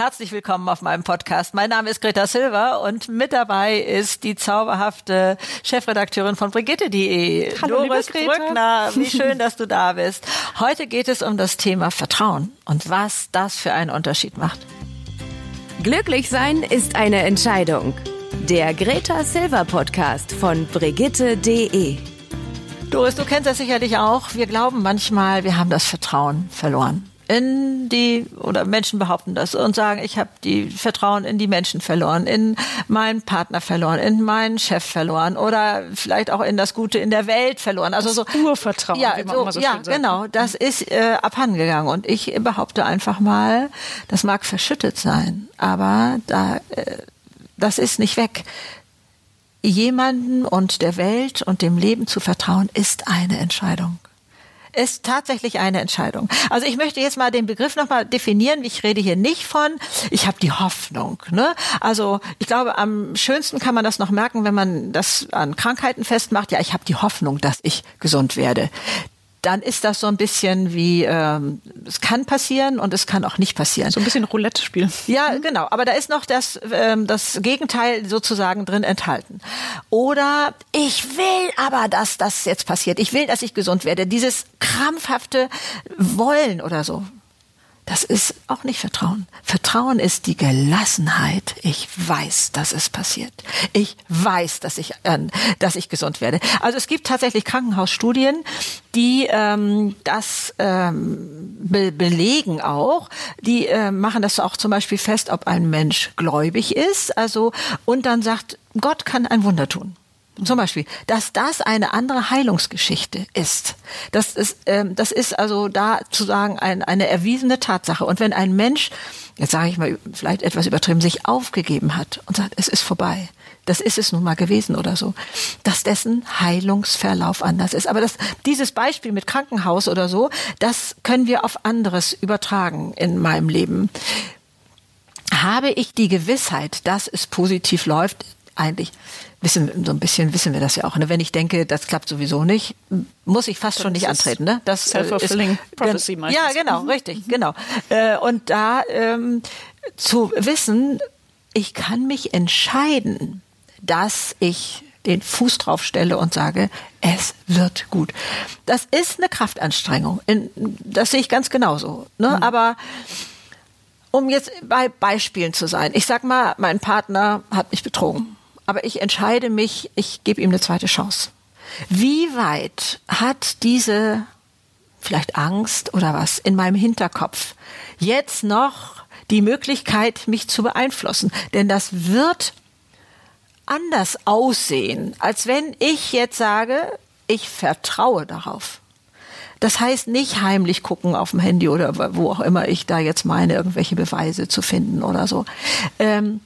Herzlich willkommen auf meinem Podcast. Mein Name ist Greta Silva und mit dabei ist die zauberhafte Chefredakteurin von Brigitte.de, Hallo, Doris Greta. Brückner. Wie schön, dass du da bist. Heute geht es um das Thema Vertrauen und was das für einen Unterschied macht. Glücklich sein ist eine Entscheidung. Der Greta Silver Podcast von Brigitte.de. Doris, du kennst das sicherlich auch. Wir glauben manchmal, wir haben das Vertrauen verloren. In die, oder Menschen behaupten das und sagen, ich habe die Vertrauen in die Menschen verloren, in meinen Partner verloren, in meinen Chef verloren oder vielleicht auch in das Gute in der Welt verloren. Also so Urvertrauen, ja, so, so ja, genau. Das ist äh, abhandengegangen und ich behaupte einfach mal, das mag verschüttet sein, aber da, äh, das ist nicht weg jemanden und der Welt und dem Leben zu vertrauen, ist eine Entscheidung. Ist tatsächlich eine Entscheidung. Also ich möchte jetzt mal den Begriff nochmal definieren. Ich rede hier nicht von, ich habe die Hoffnung. Ne? Also ich glaube, am schönsten kann man das noch merken, wenn man das an Krankheiten festmacht. Ja, ich habe die Hoffnung, dass ich gesund werde dann ist das so ein bisschen wie, ähm, es kann passieren und es kann auch nicht passieren. So ein bisschen Roulette spielen. Ja, genau. Aber da ist noch das, ähm, das Gegenteil sozusagen drin enthalten. Oder ich will aber, dass das jetzt passiert. Ich will, dass ich gesund werde. Dieses krampfhafte Wollen oder so. Das ist auch nicht Vertrauen. Vertrauen ist die Gelassenheit. Ich weiß, dass es passiert. Ich weiß, dass ich, äh, dass ich gesund werde. Also es gibt tatsächlich Krankenhausstudien, die ähm, das ähm, be belegen auch. Die äh, machen das auch zum Beispiel fest, ob ein Mensch gläubig ist. Also und dann sagt, Gott kann ein Wunder tun. Zum Beispiel, dass das eine andere Heilungsgeschichte ist. Das ist, ähm, das ist also da zu sagen ein, eine erwiesene Tatsache. Und wenn ein Mensch, jetzt sage ich mal vielleicht etwas übertrieben, sich aufgegeben hat und sagt, es ist vorbei, das ist es nun mal gewesen oder so, dass dessen Heilungsverlauf anders ist. Aber das, dieses Beispiel mit Krankenhaus oder so, das können wir auf anderes übertragen in meinem Leben. Habe ich die Gewissheit, dass es positiv läuft, eigentlich wissen so ein bisschen wissen wir das ja auch. Ne? Wenn ich denke, das klappt sowieso nicht, muss ich fast Dann schon nicht antreten. Ne? Das äh, self-fulfilling prophecy meistens. Ja, genau, richtig, genau. Äh, Und da ähm, zu wissen, ich kann mich entscheiden, dass ich den Fuß drauf stelle und sage, es wird gut. Das ist eine Kraftanstrengung. Das sehe ich ganz genauso. Ne? Aber um jetzt bei Beispielen zu sein. Ich sag mal, mein Partner hat mich betrogen. Aber ich entscheide mich, ich gebe ihm eine zweite Chance. Wie weit hat diese vielleicht Angst oder was in meinem Hinterkopf jetzt noch die Möglichkeit, mich zu beeinflussen? Denn das wird anders aussehen, als wenn ich jetzt sage, ich vertraue darauf. Das heißt nicht heimlich gucken auf dem Handy oder wo auch immer ich da jetzt meine, irgendwelche Beweise zu finden oder so. Ähm,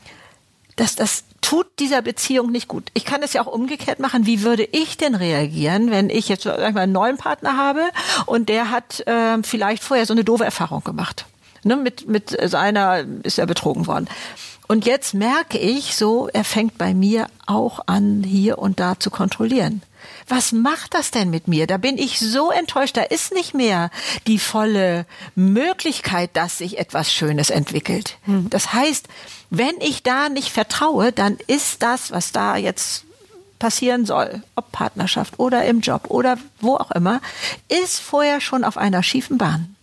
das, das tut dieser Beziehung nicht gut. Ich kann es ja auch umgekehrt machen. Wie würde ich denn reagieren, wenn ich jetzt sag ich mal, einen neuen Partner habe und der hat ähm, vielleicht vorher so eine doofe Erfahrung gemacht? Ne, mit, mit seiner ist er betrogen worden. Und jetzt merke ich so, er fängt bei mir auch an, hier und da zu kontrollieren. Was macht das denn mit mir? Da bin ich so enttäuscht. Da ist nicht mehr die volle Möglichkeit, dass sich etwas Schönes entwickelt. Das heißt, wenn ich da nicht vertraue, dann ist das, was da jetzt passieren soll, ob Partnerschaft oder im Job oder wo auch immer, ist vorher schon auf einer schiefen Bahn.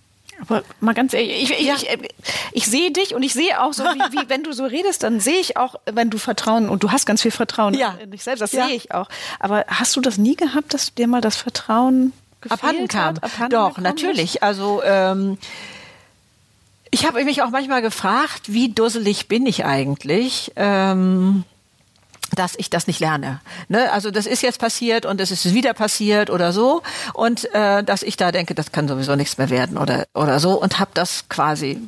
Aber mal ganz ehrlich, ich, ich, Ja. ich, äh, ich sehe dich und ich sehe auch so, wie, wie wenn du so redest, dann sehe ich auch, wenn du Vertrauen, und du hast ganz viel Vertrauen Ja. in dich selbst, das Ja. sehe ich auch. Aber hast du das nie gehabt, dass dir mal das Vertrauen abhanden kam. hat? Abhanden Doch, natürlich. Also ähm, ich habe mich auch manchmal gefragt, wie dusselig bin ich eigentlich? Ähm, dass ich das nicht lerne. Ne? Also das ist jetzt passiert und es ist wieder passiert oder so und äh, dass ich da denke, das kann sowieso nichts mehr werden oder oder so und habe das quasi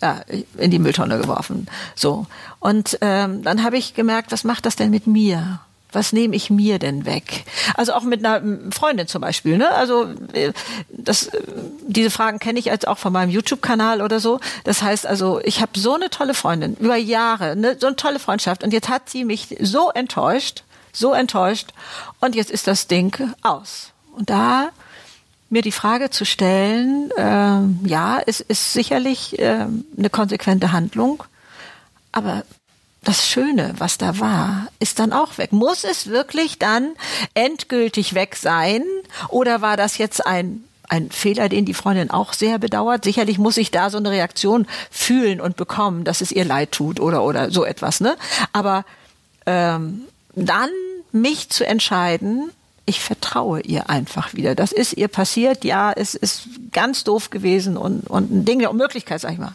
ja, in die Mülltonne geworfen. So und ähm, dann habe ich gemerkt, was macht das denn mit mir? Was nehme ich mir denn weg? Also auch mit einer Freundin zum Beispiel. Ne? Also äh, das, äh, diese Fragen kenne ich jetzt auch von meinem YouTube-Kanal oder so. Das heißt also, ich habe so eine tolle Freundin über Jahre, ne, so eine tolle Freundschaft. Und jetzt hat sie mich so enttäuscht, so enttäuscht. Und jetzt ist das Ding aus. Und da mir die Frage zu stellen, ähm, ja, es ist sicherlich ähm, eine konsequente Handlung, aber das Schöne, was da war, ist dann auch weg. Muss es wirklich dann endgültig weg sein? Oder war das jetzt ein ein Fehler, den die Freundin auch sehr bedauert. Sicherlich muss ich da so eine Reaktion fühlen und bekommen, dass es ihr leid tut oder oder so etwas. Ne? Aber ähm, dann mich zu entscheiden, ich vertraue ihr einfach wieder. Das ist ihr passiert. Ja, es ist ganz doof gewesen und und ein Ding der Unmöglichkeit, sag ich mal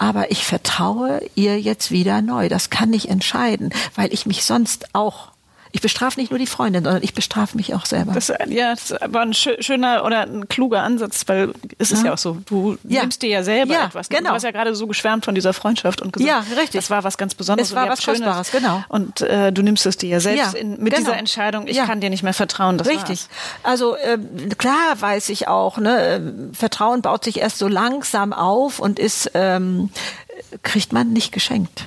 aber ich vertraue ihr jetzt wieder neu. Das kann ich entscheiden, weil ich mich sonst auch ich bestrafe nicht nur die Freundin, sondern ich bestrafe mich auch selber. Das, ja, das war ein schöner oder ein kluger Ansatz, weil es ist ja, ja auch so, du ja. nimmst dir ja selber ja, etwas. Genau. Du hast ja gerade so geschwärmt von dieser Freundschaft und gesagt, ja, richtig. das war was ganz Besonderes. Es war was Schönes. Kostbares, genau. Und äh, du nimmst es dir ja selbst in, mit genau. dieser Entscheidung, ich kann dir nicht mehr vertrauen. Das richtig. War's. Also äh, klar weiß ich auch, ne, äh, Vertrauen baut sich erst so langsam auf und ist ähm, kriegt man nicht geschenkt.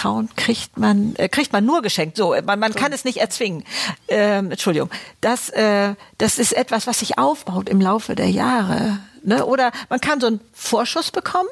Vertrauen kriegt man äh, kriegt man nur geschenkt. So, man, man kann es nicht erzwingen. Ähm, Entschuldigung. Das äh, das ist etwas, was sich aufbaut im Laufe der Jahre. Ne? Oder man kann so einen Vorschuss bekommen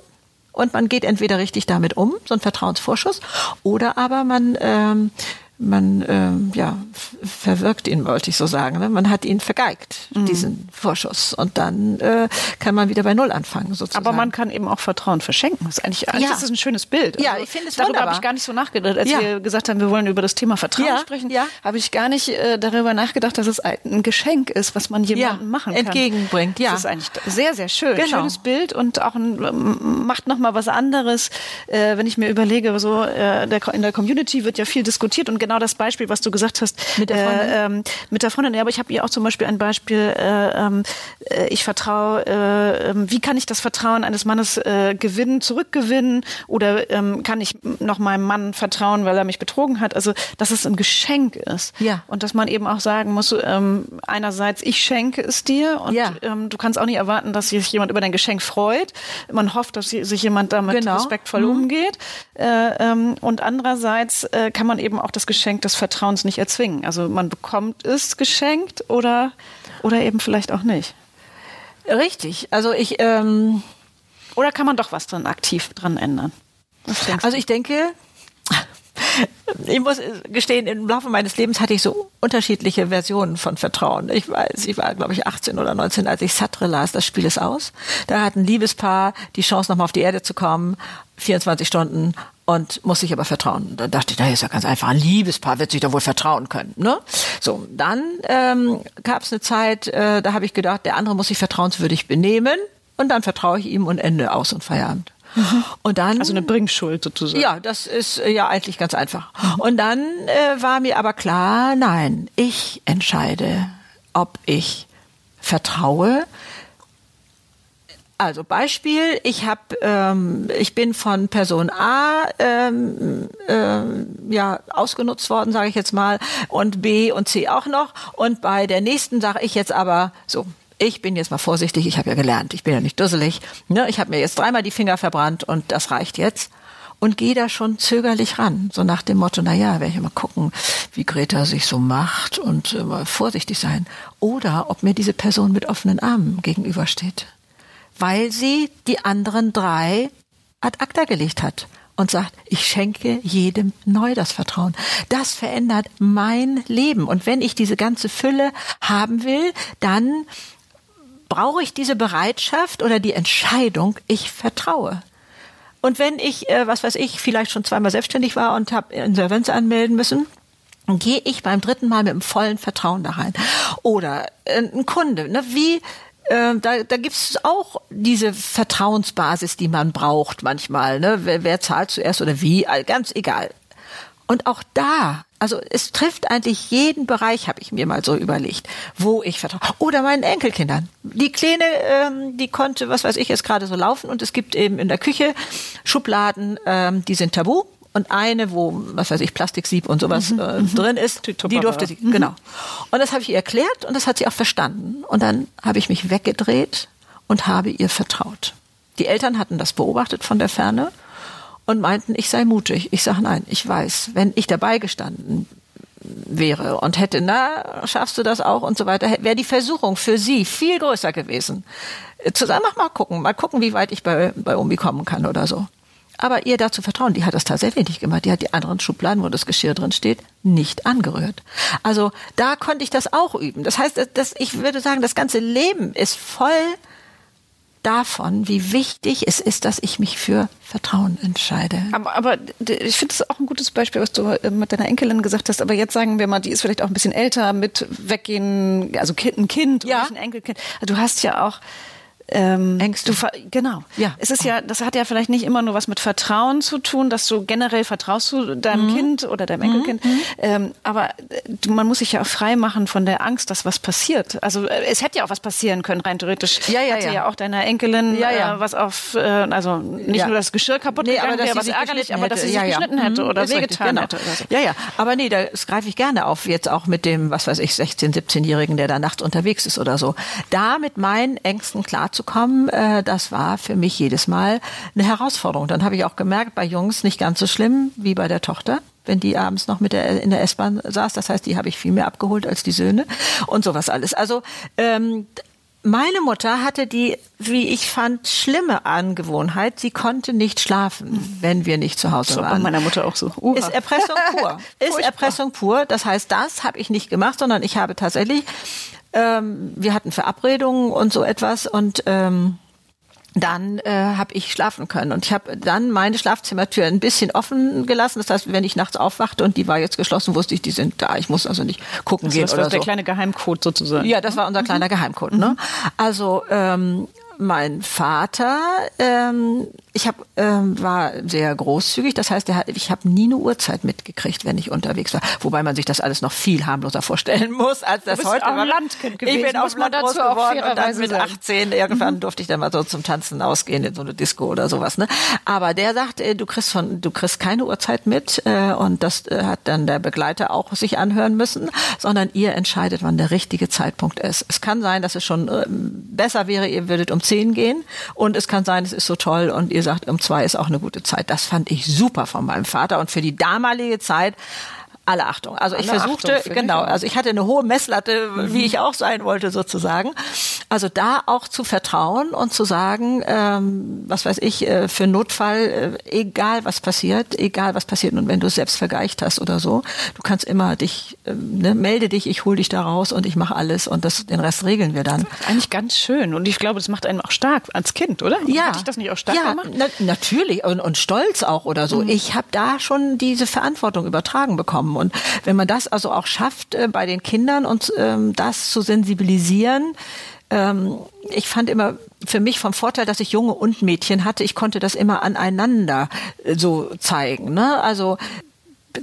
und man geht entweder richtig damit um, so ein Vertrauensvorschuss, oder aber man ähm, man ähm, ja verwirkt ihn, wollte ich so sagen. Ne? Man hat ihn vergeigt, mhm. diesen Vorschuss. Und dann äh, kann man wieder bei Null anfangen, sozusagen. Aber man kann eben auch Vertrauen verschenken. Das ist eigentlich, eigentlich ja. ist ein schönes Bild. Also, ja, ich finde es Darüber habe ich gar nicht so nachgedacht. Als ja. wir gesagt haben, wir wollen über das Thema Vertrauen ja. sprechen, ja. habe ich gar nicht äh, darüber nachgedacht, dass es ein Geschenk ist, was man jemandem machen kann. Entgegenbringt, ja. Das ist eigentlich sehr, sehr schön. Genau. Schönes Bild und auch ein, macht nochmal was anderes. Äh, wenn ich mir überlege, so äh, in der Community wird ja viel diskutiert und genau das Beispiel, was du gesagt hast. Mit der Freundin? Äh, ähm, mit der Freundin, ja, aber ich habe ihr auch zum Beispiel ein Beispiel, äh, ähm, äh, ich vertraue, äh, ähm, wie kann ich das Vertrauen eines Mannes äh, gewinnen, zurückgewinnen oder ähm, kann ich noch meinem Mann vertrauen, weil er mich betrogen hat? Also, dass es ein Geschenk ist. Ja. Und dass man eben auch sagen muss, einerseits, ich schenke es dir und ja. du kannst auch nicht erwarten, dass sich jemand über dein Geschenk freut. Man hofft, dass sich jemand damit genau. respektvoll mhm. umgeht. Äh, und andererseits kann man eben auch das Geschenk des Vertrauens nicht erzwingen. Also man bekommt es geschenkt oder, oder eben vielleicht auch nicht. Richtig. Also ich. Ähm oder kann man doch was dran aktiv dran ändern? Also ich denke, ich muss gestehen, im Laufe meines Lebens hatte ich so unterschiedliche Versionen von Vertrauen. Ich weiß, ich war, glaube ich, 18 oder 19, als ich Sartre las, das Spiel ist aus. Da hat ein Liebespaar die Chance, nochmal auf die Erde zu kommen, 24 Stunden und muss sich aber vertrauen. Da dachte ich, na, ist ja ganz einfach, ein Liebespaar wird sich doch wohl vertrauen können. Ne? So, dann ähm, gab es eine Zeit, äh, da habe ich gedacht, der andere muss sich vertrauenswürdig benehmen und dann vertraue ich ihm und Ende aus und Feierabend. Mhm. Und dann also eine Bringschuld sozusagen. Ja, das ist äh, ja eigentlich ganz einfach. Mhm. Und dann äh, war mir aber klar, nein, ich entscheide, ob ich vertraue. Also Beispiel, ich habe, ähm, ich bin von Person A ähm, ähm, ja ausgenutzt worden, sage ich jetzt mal, und B und C auch noch. Und bei der nächsten sage ich jetzt aber so, ich bin jetzt mal vorsichtig, ich habe ja gelernt, ich bin ja nicht dusselig. Ne? Ich habe mir jetzt dreimal die Finger verbrannt und das reicht jetzt. Und gehe da schon zögerlich ran, so nach dem Motto, na ja, werde ich mal gucken, wie Greta sich so macht und äh, mal vorsichtig sein. Oder ob mir diese Person mit offenen Armen gegenübersteht. Weil sie die anderen drei ad acta gelegt hat und sagt, ich schenke jedem neu das Vertrauen. Das verändert mein Leben. Und wenn ich diese ganze Fülle haben will, dann brauche ich diese Bereitschaft oder die Entscheidung, ich vertraue. Und wenn ich, äh, was weiß ich, vielleicht schon zweimal selbstständig war und habe Insolvenz anmelden müssen, gehe ich beim dritten Mal mit dem vollen Vertrauen da rein. Oder äh, ein Kunde, ne, wie äh, da, da gibt es auch diese Vertrauensbasis, die man braucht manchmal. Ne? Wer, wer zahlt zuerst oder wie, ganz egal. Und auch da, also es trifft eigentlich jeden Bereich, habe ich mir mal so überlegt, wo ich vertraue. Oder meinen Enkelkindern. Die Kleine, ähm, die konnte, was weiß ich, jetzt gerade so laufen und es gibt eben in der Küche Schubladen, ähm, die sind tabu. Und eine, wo, was weiß ich, Plastiksieb und sowas mhm, äh, mhm. drin ist, die, die durfte sie, mhm. genau. Und das habe ich ihr erklärt und das hat sie auch verstanden. Und dann habe ich mich weggedreht und habe ihr vertraut. Die Eltern hatten das beobachtet von der Ferne und meinten, ich sei mutig. Ich sage nein, ich weiß, wenn ich dabei gestanden wäre und hätte, na, schaffst du das auch und so weiter, wäre die Versuchung für sie viel größer gewesen. Zu sagen, mach mal gucken, mal gucken, wie weit ich bei, bei Omi kommen kann oder so. Aber ihr dazu vertrauen, die hat das tatsächlich nicht gemacht. Die hat die anderen Schubladen, wo das Geschirr drin steht, nicht angerührt. Also da konnte ich das auch üben. Das heißt, dass ich würde sagen, das ganze Leben ist voll davon, wie wichtig es ist, dass ich mich für Vertrauen entscheide. Aber, aber ich finde es auch ein gutes Beispiel, was du äh, mit deiner Enkelin gesagt hast. Aber jetzt sagen wir mal, die ist vielleicht auch ein bisschen älter mit Weggehen, also ein Kind ja. ein Enkelkind. Du hast ja auch ähm, Ängste. Du, genau. Ja. Es ist ja, das hat ja vielleicht nicht immer nur was mit Vertrauen zu tun, dass du generell vertraust zu deinem mhm. Kind oder deinem Enkelkind. Mhm. Ähm, aber äh, man muss sich ja auch frei machen von der Angst, dass was passiert. Also äh, es hätte ja auch was passieren können, rein theoretisch. Ja, ja, Hatte ja. ja auch deiner Enkelin ja, ja. Äh, was auf, äh, also nicht ja. nur das Geschirr kaputt nee, gegangen wäre, was ärgerlich, aber dass sie sich ja, geschnitten hätte mhm. oder wehgetan genau. hätte. Oder so. Ja, ja. Aber nee, das greife ich gerne auf, jetzt auch mit dem, was weiß ich, 16-, 17-Jährigen, der da nachts unterwegs ist oder so. Da mit meinen Ängsten klarzukommen, äh, das war für mich jedes Mal eine Herausforderung. Dann habe ich auch gemerkt, bei Jungs nicht ganz so schlimm wie bei der Tochter wenn die abends noch mit der in der S-Bahn saß. Das heißt, die habe ich viel mehr abgeholt als die Söhne und sowas alles. Also ähm, meine Mutter hatte die, wie ich fand, schlimme Angewohnheit. Sie konnte nicht schlafen, wenn wir nicht zu Hause so, waren. Bei meiner Mutter auch so. Uha. Ist Erpressung pur. ist Erpressung pur. Das heißt, das habe ich nicht gemacht, sondern ich habe tatsächlich, ähm, wir hatten Verabredungen und so etwas und ähm, dann äh, habe ich schlafen können. Und ich habe dann meine Schlafzimmertür ein bisschen offen gelassen. Das heißt, wenn ich nachts aufwachte und die war jetzt geschlossen, wusste ich, die sind da. Ich muss also nicht gucken also gehen das oder war so. der kleine Geheimcode sozusagen. Ja, das war unser kleiner mhm. Geheimcode. Ne? Mhm. Also ähm, mein Vater, ähm, ich hab, ähm, war sehr großzügig. Das heißt, er, ich habe nie eine Uhrzeit mitgekriegt, wenn ich unterwegs war. Wobei man sich das alles noch viel harmloser vorstellen muss, als das heute war. Landkind gewesen, ich bin auf Land groß geworden und dann mit 18 irgendwann mhm. durfte ich dann mal so zum Tanzen ausgehen in so eine Disco oder sowas. Ne? Aber der sagt, äh, du kriegst von, du kriegst keine Uhrzeit mit äh, und das äh, hat dann der Begleiter auch sich anhören müssen, sondern ihr entscheidet, wann der richtige Zeitpunkt ist. Es kann sein, dass es schon äh, besser wäre, ihr würdet um zehn gehen und es kann sein, es ist so toll und ihr sagt, um zwei ist auch eine gute Zeit. Das fand ich super von meinem Vater und für die damalige Zeit alle Achtung. Also alle ich versuchte, genau, also ich hatte eine hohe Messlatte, mhm. wie ich auch sein wollte sozusagen. Also da auch zu vertrauen und zu sagen, ähm, was weiß ich, äh, für Notfall, äh, egal was passiert, egal was passiert und wenn du es selbst vergeicht hast oder so, du kannst immer dich, äh, ne, melde dich, ich hole dich da raus und ich mache alles und das, den Rest regeln wir dann. eigentlich ganz schön und ich glaube, das macht einen auch stark als Kind, oder? Ja. Hat dich das nicht auch stark ja, gemacht? Na, natürlich und, und stolz auch oder so. Mhm. Ich habe da schon diese Verantwortung übertragen bekommen und wenn man das also auch schafft äh, bei den Kindern und ähm, das zu sensibilisieren, ähm, ich fand immer für mich vom Vorteil, dass ich Junge und Mädchen hatte, ich konnte das immer aneinander äh, so zeigen. Ne? Also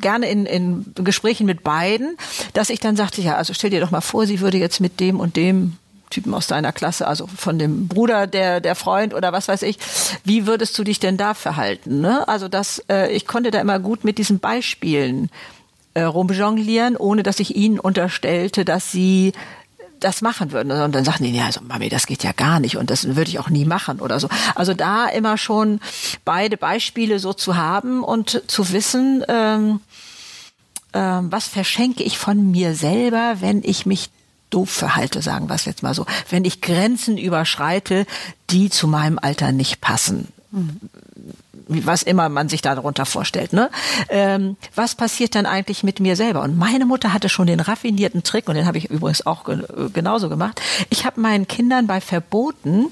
gerne in, in Gesprächen mit beiden, dass ich dann sagte, ja, also stell dir doch mal vor, sie würde jetzt mit dem und dem Typen aus deiner Klasse, also von dem Bruder der der Freund oder was weiß ich, wie würdest du dich denn da verhalten? Ne? Also das, äh, ich konnte da immer gut mit diesen Beispielen äh, rumjonglieren, ohne dass ich ihnen unterstellte, dass sie das machen würden. Und dann sagten die, ja, also Mami, das geht ja gar nicht und das würde ich auch nie machen oder so. Also da immer schon beide Beispiele so zu haben und zu wissen, ähm, ähm, was verschenke ich von mir selber, wenn ich mich doof verhalte, sagen wir es jetzt mal so. Wenn ich Grenzen überschreite, die zu meinem Alter nicht passen. Mhm was immer man sich darunter vorstellt. Ne? Ähm, was passiert dann eigentlich mit mir selber? Und meine Mutter hatte schon den raffinierten Trick, und den habe ich übrigens auch ge genauso gemacht. Ich habe meinen Kindern bei Verboten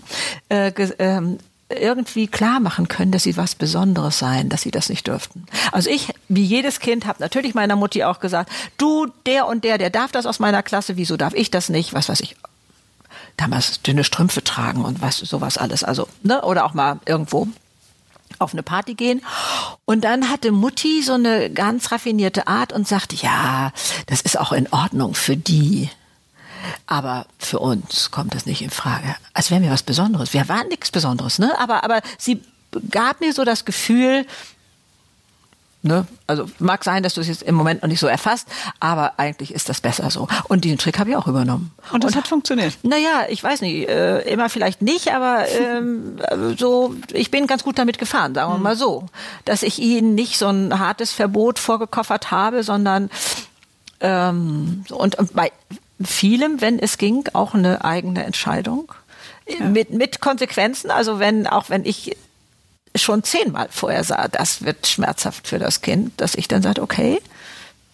äh, ähm, irgendwie klar machen können, dass sie was Besonderes seien, dass sie das nicht dürften. Also ich, wie jedes Kind, habe natürlich meiner Mutti auch gesagt, du, der und der, der darf das aus meiner Klasse, wieso darf ich das nicht? Was weiß ich. Damals dünne Strümpfe tragen und was sowas alles. Also, ne? Oder auch mal irgendwo auf eine Party gehen. Und dann hatte Mutti so eine ganz raffinierte Art und sagte, ja, das ist auch in Ordnung für die. Aber für uns kommt das nicht in Frage. Als wären wir was Besonderes. Wir waren nichts Besonderes, ne? Aber, aber sie gab mir so das Gefühl, Ne? Also mag sein, dass du es jetzt im Moment noch nicht so erfasst, aber eigentlich ist das besser so. Und diesen Trick habe ich auch übernommen. Und das Und, hat funktioniert? Naja, ich weiß nicht, äh, immer vielleicht nicht, aber ähm, so, ich bin ganz gut damit gefahren, sagen wir mhm. mal so. Dass ich ihnen nicht so ein hartes Verbot vorgekoffert habe, sondern Ähm, und, und bei vielem, wenn es ging, auch eine eigene Entscheidung. Ja. Mit, mit Konsequenzen, also wenn, auch wenn ich schon zehnmal vorher sah, das wird schmerzhaft für das Kind, dass ich dann sage, okay,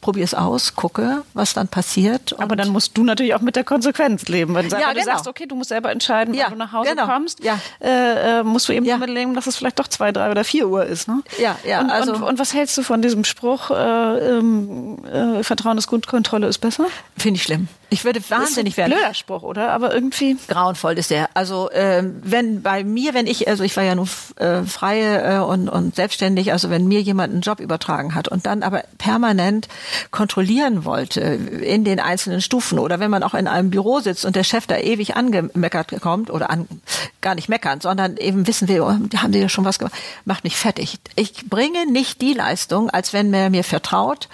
probiere es aus, gucke, was dann passiert. Aber dann musst du natürlich auch mit der Konsequenz leben. Wenn ja, du genau. sagst, okay, du musst selber entscheiden, ja, wann du nach Hause genau. kommst, ja. äh, äh musst du eben ja. damit leben, dass es vielleicht doch zwei, drei oder vier Uhr ist. Ne? Ja, ja. Und, also, und, und was hältst du von diesem Spruch, äh, ähm, äh, Vertrauen ist gut, Kontrolle ist besser? Finde ich schlimm. Ich würde wahnsinnig werden. Blöder Spruch, oder? Aber irgendwie grauenvoll ist der. Also äh, wenn bei mir, wenn ich, also ich war ja nur äh, freie und, und selbstständig, also wenn mir jemand einen Job übertragen hat und dann aber permanent kontrollieren wollte in den einzelnen Stufen oder wenn man auch in einem Büro sitzt und der Chef da ewig angemeckert kommt oder an, gar nicht meckern, sondern eben wissen wir, oh, haben sie ja schon was gemacht, macht mich fertig. Ich bringe nicht die Leistung, als wenn er mir vertraut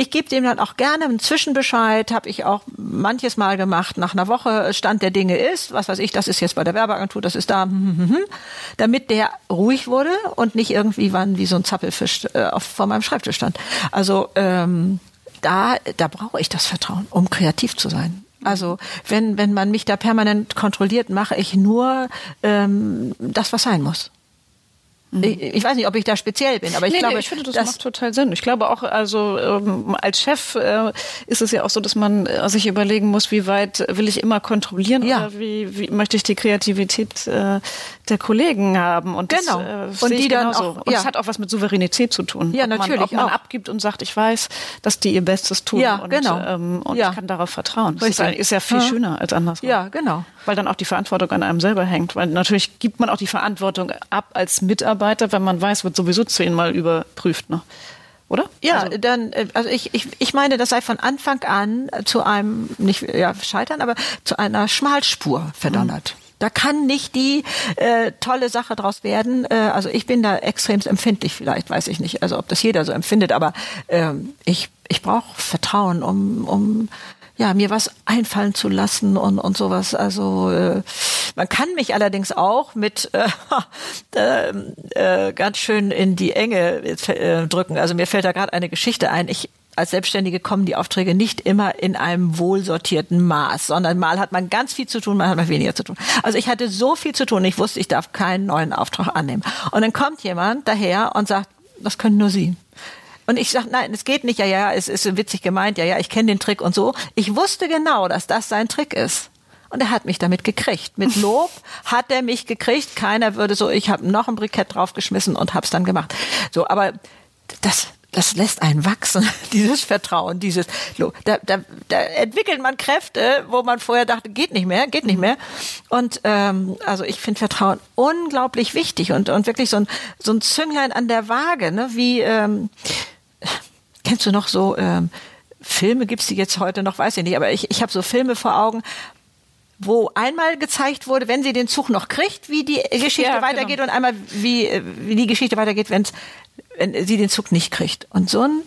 ich gebe dem dann auch gerne einen Zwischenbescheid, habe ich auch manches Mal gemacht, nach einer Woche Stand der Dinge ist, was weiß ich, das ist jetzt bei der Werbeagentur, das ist da, hm, hm, hm, damit der ruhig wurde und nicht irgendwie wann wie so ein Zappelfisch äh, auf, vor meinem Schreibtisch stand. Also ähm, da, da brauche ich das Vertrauen, um kreativ zu sein. Also wenn, wenn man mich da permanent kontrolliert, mache ich nur ähm, das, was sein muss. Mhm. Ich, ich, weiß nicht, ob ich da speziell bin, aber ich nee, glaube, nee, ich finde, das, das macht total Sinn. Ich glaube auch, also ähm, als Chef äh, ist es ja auch so, dass man äh, sich überlegen muss, wie weit will ich immer kontrollieren ja. oder wie, wie möchte ich die Kreativität äh, der Kollegen haben und genau das, äh, und die dann auch, und ja. das hat auch was mit Souveränität zu tun. Ja, natürlich. ob man auch. abgibt und sagt, ich weiß, dass die ihr Bestes tun ja, und, genau. ähm, und ja. ich kann darauf vertrauen. Das ist, ist, ja viel schöner als andersrum. Ja, genau. Weil dann auch die Verantwortung an einem selber hängt. Weil natürlich gibt man auch die Verantwortung ab als Mitarbeiter, wenn man weiß, wird sowieso zehnmal überprüft, ne? Oder? Ja, also, dann, äh, also ich, ich, ich meine, das sei von Anfang an zu einem, nicht ja, scheitern, aber zu einer Schmalspur verdonnert. Mhm. Da kann nicht die äh, tolle Sache draus werden. Äh, also ich bin da extrem empfindlich, vielleicht weiß ich nicht, also ob das jeder so empfindet, aber ähm, ich, ich brauche Vertrauen, um, um ja, mir was einfallen zu lassen und, und sowas. Also äh, man kann mich allerdings auch mit äh, äh, äh, ganz schön in die Enge äh, drücken. Also mir fällt da gerade eine Geschichte ein. Ich als Selbstständige kommen die Aufträge nicht immer in einem wohlsortierten Maß, sondern mal hat man ganz viel zu tun, mal hat man weniger zu tun. Also ich hatte so viel zu tun, ich wusste, ich darf keinen neuen Auftrag annehmen. Und dann kommt jemand daher und sagt, das können nur Sie. Und ich sage, nein, es geht nicht, ja, ja, es ist witzig gemeint, ja, ja, ich kenne den Trick und so. Ich wusste genau, dass das sein Trick ist. Und er hat mich damit gekriegt. Mit Lob hat er mich gekriegt. Keiner würde so, ich habe noch ein Brikett draufgeschmissen und hab's dann gemacht. So, aber das, das lässt einen wachsen, dieses Vertrauen, dieses, da, da, da entwickelt man Kräfte, wo man vorher dachte, geht nicht mehr, geht nicht mehr. Und ähm, also ich finde Vertrauen unglaublich wichtig und, und wirklich so ein, so ein Zünglein an der Waage, ne? wie ähm, kennst du noch so ähm, Filme, gibt's die jetzt heute noch, weiß ich nicht, aber ich, ich habe so Filme vor Augen, wo einmal gezeigt wurde, wenn sie den Zug noch kriegt, wie die Geschichte ja, weitergeht genau. und einmal wie, wie die Geschichte weitergeht, wenn's, wenn sie den Zug nicht kriegt. Und so ein,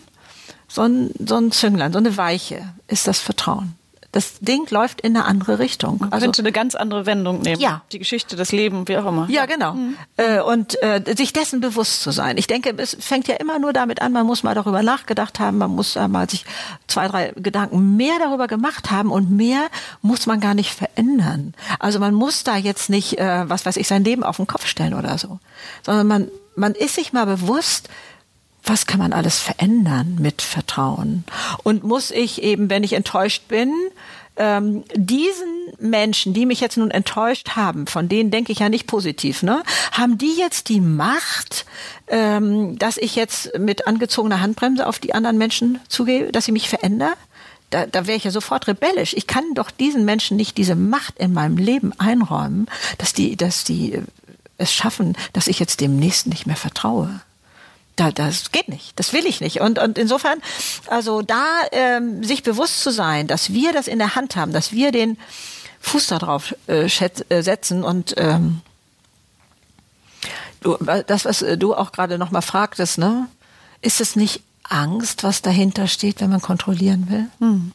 so ein, so ein Zünglein, so eine Weiche ist das Vertrauen das Ding läuft in eine andere Richtung. Man also, könnte eine ganz andere Wendung nehmen. Ja. Die Geschichte, das Leben, wie auch immer. Ja, genau. Mhm. Äh, und äh, sich dessen bewusst zu sein. Ich denke, es fängt ja immer nur damit an, man muss mal darüber nachgedacht haben, man muss äh, mal sich zwei, drei Gedanken mehr darüber gemacht haben und mehr muss man gar nicht verändern. Also man muss da jetzt nicht, äh, was weiß ich, sein Leben auf den Kopf stellen oder so, sondern man, man ist sich mal bewusst, was kann man alles verändern mit Vertrauen? Und muss ich eben, wenn ich enttäuscht bin, ähm, diesen Menschen, die mich jetzt nun enttäuscht haben, von denen denke ich ja nicht positiv, ne, haben die jetzt die Macht, ähm, dass ich jetzt mit angezogener Handbremse auf die anderen Menschen zugehe, dass sie mich verändern? Da, da wäre ich ja sofort rebellisch. Ich kann doch diesen Menschen nicht diese Macht in meinem Leben einräumen, dass die, dass die äh, es schaffen, dass ich jetzt dem Nächsten nicht mehr vertraue da, das geht nicht, das will ich nicht. Und, und insofern, also da ähm, sich bewusst zu sein, dass wir das in der Hand haben, dass wir den Fuß da drauf äh, äh setzen und ähm, du, das, was du auch gerade noch mal fragtest, ne, ist es nicht Angst, was dahinter steht, wenn man kontrollieren will? Hm.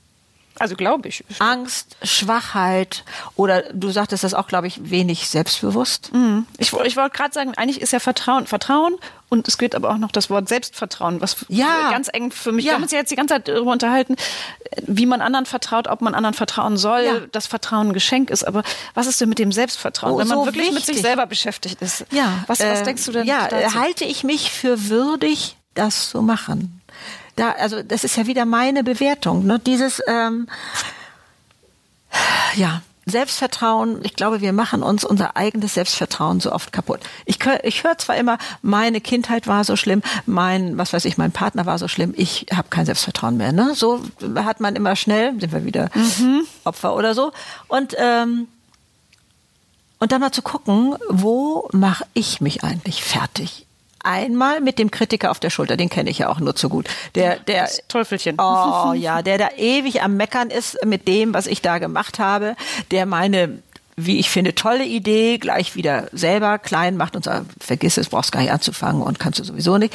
Also glaube ich. Angst, Schwachheit oder du sagtest das auch, glaube ich, wenig selbstbewusst. Mhm. Ich, ich wollte gerade sagen, eigentlich ist ja Vertrauen, Vertrauen und es gilt aber auch noch das Wort Selbstvertrauen, was ja. ganz eng für mich. Ja. Wir haben uns ja jetzt die ganze Zeit darüber unterhalten, wie man anderen vertraut, ob man anderen vertrauen soll, ja. dass Vertrauen ein Geschenk ist. Aber was ist denn mit dem Selbstvertrauen, oh, wenn man so wirklich wichtig. mit sich selber beschäftigt ist? Ja. Was, was äh, denkst du denn? Ja, dazu? halte ich mich für würdig, das zu machen da, also das ist ja wieder meine Bewertung. Ne? Dieses, ähm, ja, Selbstvertrauen, ich glaube, wir machen uns unser eigenes Selbstvertrauen so oft kaputt. Ich, ich höre zwar immer, meine Kindheit war so schlimm, mein, was weiß ich, mein Partner war so schlimm, ich habe kein Selbstvertrauen mehr. Ne? So hat man immer schnell, sind wir wieder mhm. Opfer oder so. Und ähm, und dann mal zu gucken, wo mache ich mich eigentlich fertig? Einmal mit dem Kritiker auf der Schulter, den kenne ich ja auch nur zu gut. Der, der das Teufelchen. Oh ja, der da ewig am Meckern ist mit dem, was ich da gemacht habe, der meine wie ich finde, tolle Idee gleich wieder selber klein macht und sagt, vergiss es, brauchst gar nicht anzufangen und kannst du sowieso nicht.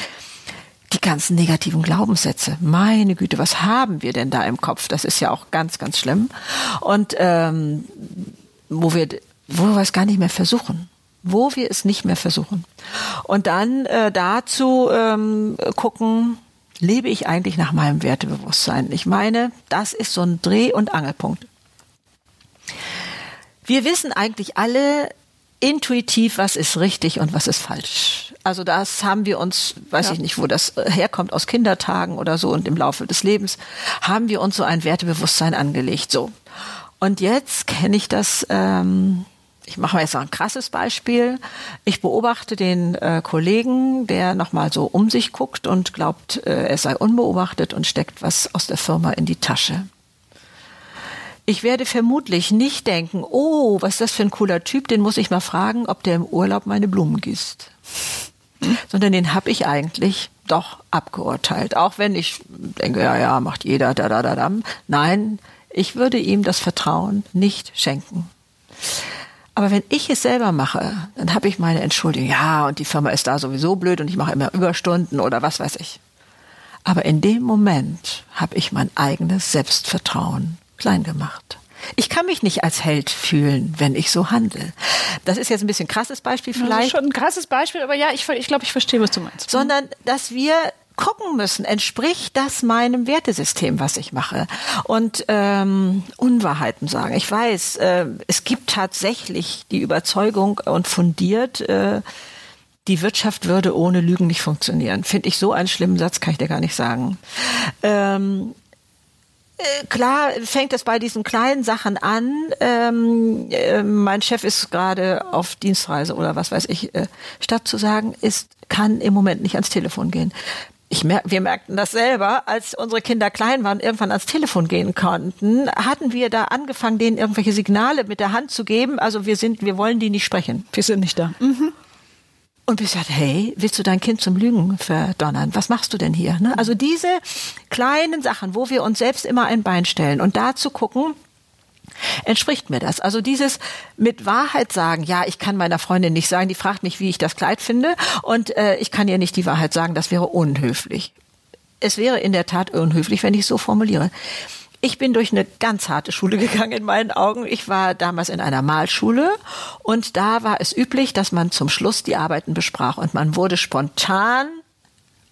Die ganzen negativen Glaubenssätze, meine Güte, was haben wir denn da im Kopf? Das ist ja auch ganz, ganz schlimm. Und ähm, wo wir, wo wir es gar nicht mehr versuchen wo wir es nicht mehr versuchen. Und dann äh, dazu ähm, gucken, lebe ich eigentlich nach meinem Wertebewusstsein? Ich meine, das ist so ein Dreh- und Angelpunkt. Wir wissen eigentlich alle intuitiv, was ist richtig und was ist falsch. Also das haben wir uns, weiß ja. ich nicht, wo das herkommt, aus Kindertagen oder so und im Laufe des Lebens haben wir uns so ein Wertebewusstsein angelegt. So. Und jetzt kenne ich das ähm, ich mache mal jetzt mal ein krasses Beispiel. Ich beobachte den äh, Kollegen, der nochmal so um sich guckt und glaubt, äh, er sei unbeobachtet und steckt was aus der Firma in die Tasche. Ich werde vermutlich nicht denken, oh, was ist das für ein cooler Typ, den muss ich mal fragen, ob der im Urlaub meine Blumen gießt. Hm? Sondern den habe ich eigentlich doch abgeurteilt. Auch wenn ich denke, ja, ja, macht jeder, da, da, da, da. Nein, ich würde ihm das Vertrauen nicht schenken. Aber wenn ich es selber mache, dann habe ich meine Entschuldigung. Ja, und die Firma ist da sowieso blöd und ich mache immer Überstunden oder was weiß ich. Aber in dem Moment habe ich mein eigenes Selbstvertrauen klein gemacht. Ich kann mich nicht als Held fühlen, wenn ich so handle. Das ist jetzt ein bisschen krasses Beispiel vielleicht. Das ist schon ein krasses Beispiel, aber ja, ich, ich glaube, ich verstehe, was du meinst. Sondern, dass wir gucken müssen, entspricht das meinem Wertesystem, was ich mache? Und ähm, Unwahrheiten sagen. Ich weiß, äh, es gibt tatsächlich die Überzeugung und fundiert, äh, die Wirtschaft würde ohne Lügen nicht funktionieren. Finde ich so einen schlimmen Satz, kann ich dir gar nicht sagen. Ähm, äh, klar fängt es bei diesen kleinen Sachen an. Ähm, äh, mein Chef ist gerade auf Dienstreise oder was weiß ich. Äh, statt zu sagen, ist kann im Moment nicht ans Telefon gehen ich mer wir merkten das selber, als unsere Kinder klein waren, irgendwann ans Telefon gehen konnten, hatten wir da angefangen, denen irgendwelche Signale mit der Hand zu geben. Also wir sind, wir wollen die nicht sprechen. Wir sind nicht da. Mhm. Und wir sagten, hey, willst du dein Kind zum Lügen verdonnern? Was machst du denn hier? Ne? Also diese kleinen Sachen, wo wir uns selbst immer ein Bein stellen und da zu gucken, entspricht mir das. Also dieses mit Wahrheit sagen, ja, ich kann meiner Freundin nicht sagen, die fragt mich, wie ich das Kleid finde und äh, ich kann ihr nicht die Wahrheit sagen, das wäre unhöflich. Es wäre in der Tat unhöflich, wenn ich es so formuliere. Ich bin durch eine ganz harte Schule gegangen in meinen Augen. Ich war damals in einer Malschule und da war es üblich, dass man zum Schluss die Arbeiten besprach und man wurde spontan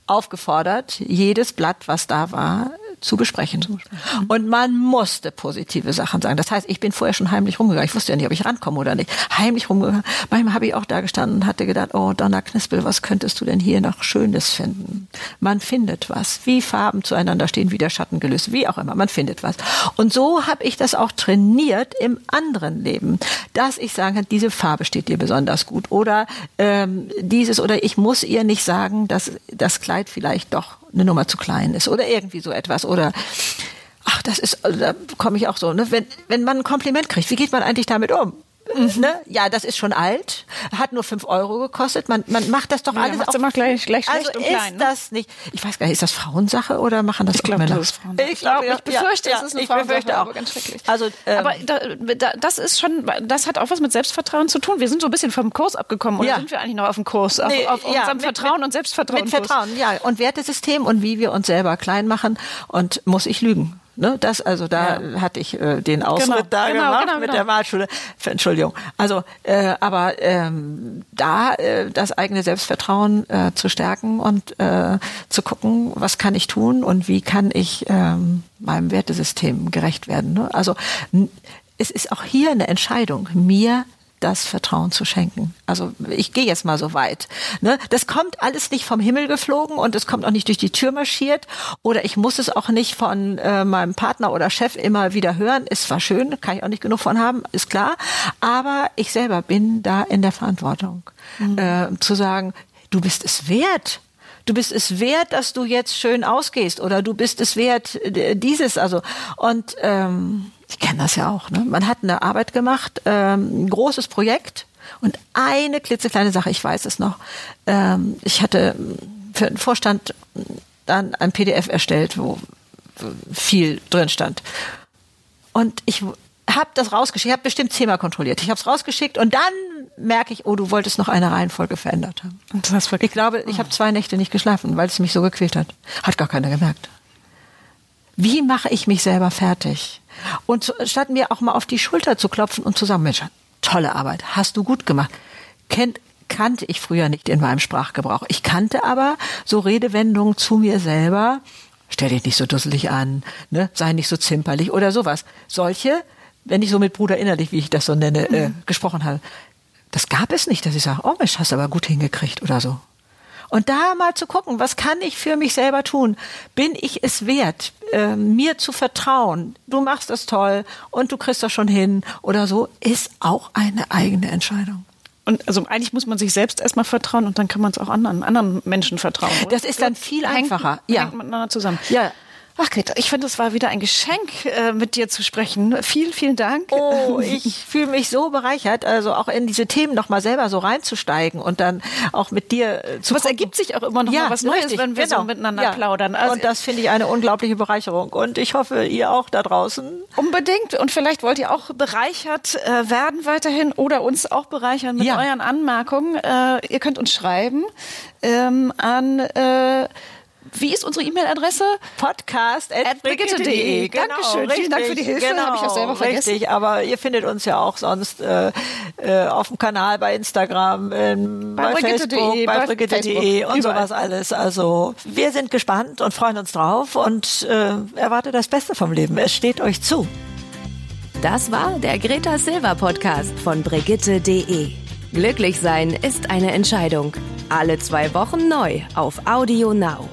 aufgefordert, jedes Blatt, was da war, zu besprechen. zu besprechen. Und man musste positive Sachen sagen. Das heißt, ich bin vorher schon heimlich rumgegangen. Ich wusste ja nicht, ob ich rankomme oder nicht. Heimlich rumgegangen. Manchmal habe ich auch da gestanden und hatte gedacht, oh Donna Knispel, was könntest du denn hier noch Schönes finden? Man findet was. Wie Farben zueinander stehen, wie der Schatten gelöst, wie auch immer. Man findet was. Und so habe ich das auch trainiert im anderen Leben, dass ich sagen kann, diese Farbe steht dir besonders gut oder ähm, dieses oder ich muss ihr nicht sagen, dass das Kleid vielleicht doch eine Nummer zu klein ist oder irgendwie so etwas oder ach, das ist, also da komme ich auch so, ne? wenn, wenn man ein Kompliment kriegt, wie geht man eigentlich damit um? Ne? Ja, das ist schon alt, hat nur fünf Euro gekostet. Man, man macht das doch ja, alles auch immer gleich, gleich schlecht also und klein. Ist ne? das nicht? Ich weiß gar nicht, ist das Frauensache oder machen das ich glaub, Männer? Das Frauensache. Ich glaube, ich befürchte, ja, es ist eine ich Frauensache, auch ganz schrecklich. Also, ähm, aber da, da, das ist schon, das hat auch was mit Selbstvertrauen zu tun. Wir sind so ein bisschen vom Kurs abgekommen oder ja. sind wir eigentlich noch auf dem Kurs? Auf, nee, auf unserem mit, Vertrauen mit, und Selbstvertrauen. Mit Vertrauen, ja. Und Wertesystem und wie wir uns selber klein machen und muss ich lügen Ne, das, also da ja. hatte ich äh, den Ausritt genau, da genau, gemacht genau, mit genau. der Wahlschule. Entschuldigung. Also, äh, aber ähm, da äh, das eigene Selbstvertrauen äh, zu stärken und äh, zu gucken, was kann ich tun und wie kann ich ähm, meinem Wertesystem gerecht werden. Ne? Also es ist auch hier eine Entscheidung, mir das Vertrauen zu schenken. Also ich gehe jetzt mal so weit. Ne? Das kommt alles nicht vom Himmel geflogen und es kommt auch nicht durch die Tür marschiert oder ich muss es auch nicht von äh, meinem Partner oder Chef immer wieder hören. Ist zwar schön, kann ich auch nicht genug von haben, ist klar, aber ich selber bin da in der Verantwortung mhm. äh, zu sagen, du bist es wert. Du bist es wert, dass du jetzt schön ausgehst oder du bist es wert äh, dieses also und ähm, ich kenne das ja auch. Ne? Man hat eine Arbeit gemacht, ähm, ein großes Projekt und eine klitzekleine Sache, ich weiß es noch. Ähm, ich hatte für den Vorstand dann ein PDF erstellt, wo viel drin stand. Und ich habe das rausgeschickt, ich habe bestimmt zehnmal kontrolliert. Ich habe es rausgeschickt und dann merke ich, oh, du wolltest noch eine Reihenfolge verändert haben. ich glaube, ich habe zwei Nächte nicht geschlafen, weil es mich so gequält hat. Hat gar keiner gemerkt. Wie mache ich mich selber fertig? Und statt mir auch mal auf die Schulter zu klopfen und zu sagen, Mensch, tolle Arbeit, hast du gut gemacht. Kennt, kannte ich früher nicht in meinem Sprachgebrauch. Ich kannte aber so Redewendungen zu mir selber. Stell dich nicht so dusselig an, ne? sei nicht so zimperlich oder sowas. Solche, wenn ich so mit Bruder innerlich, wie ich das so nenne, äh, mhm. gesprochen habe. Das gab es nicht, dass ich sage, oh Mensch, hast du aber gut hingekriegt oder so. Und da mal zu gucken, was kann ich für mich selber tun? Bin ich es wert, äh, mir zu vertrauen? Du machst das toll und du kriegst das schon hin oder so, ist auch eine eigene Entscheidung. Und also eigentlich muss man sich selbst erstmal vertrauen und dann kann man es auch anderen, anderen Menschen vertrauen. Oder? Das ist dann viel einfacher. Hängt, ja. Hängt miteinander zusammen. Ja. Ach Greta, ich finde, es war wieder ein Geschenk, äh, mit dir zu sprechen. Vielen, vielen Dank. Oh, ich fühle mich so bereichert, also auch in diese Themen nochmal selber so reinzusteigen und dann auch mit dir äh, zu. Was ergibt sich auch immer noch ja, mal was Neues, richtig, wenn wir genau. so miteinander ja. plaudern. Also und das finde ich eine unglaubliche Bereicherung. Und ich hoffe, ihr auch da draußen. Unbedingt. Und vielleicht wollt ihr auch bereichert äh, werden weiterhin oder uns auch bereichern mit ja. euren Anmerkungen. Ihr könnt uns schreiben ähm, an wie ist unsere E-Mail-Adresse? Podcast.brigitte.de. Genau, Dankeschön. Richtig, Vielen Dank für die Hilfe. Genau, Habe ich auch selber vergessen. Richtig, aber ihr findet uns ja auch sonst äh, äh, auf dem Kanal, bei Instagram, ähm, bei, bei Facebook, bei Brigitte.de und überall. sowas alles. Also wir sind gespannt und freuen uns drauf und äh, erwartet das Beste vom Leben. Es steht euch zu. Das war der Greta Silver Podcast von Brigitte.de. Glücklich sein ist eine Entscheidung. Alle zwei Wochen neu auf Audio Now.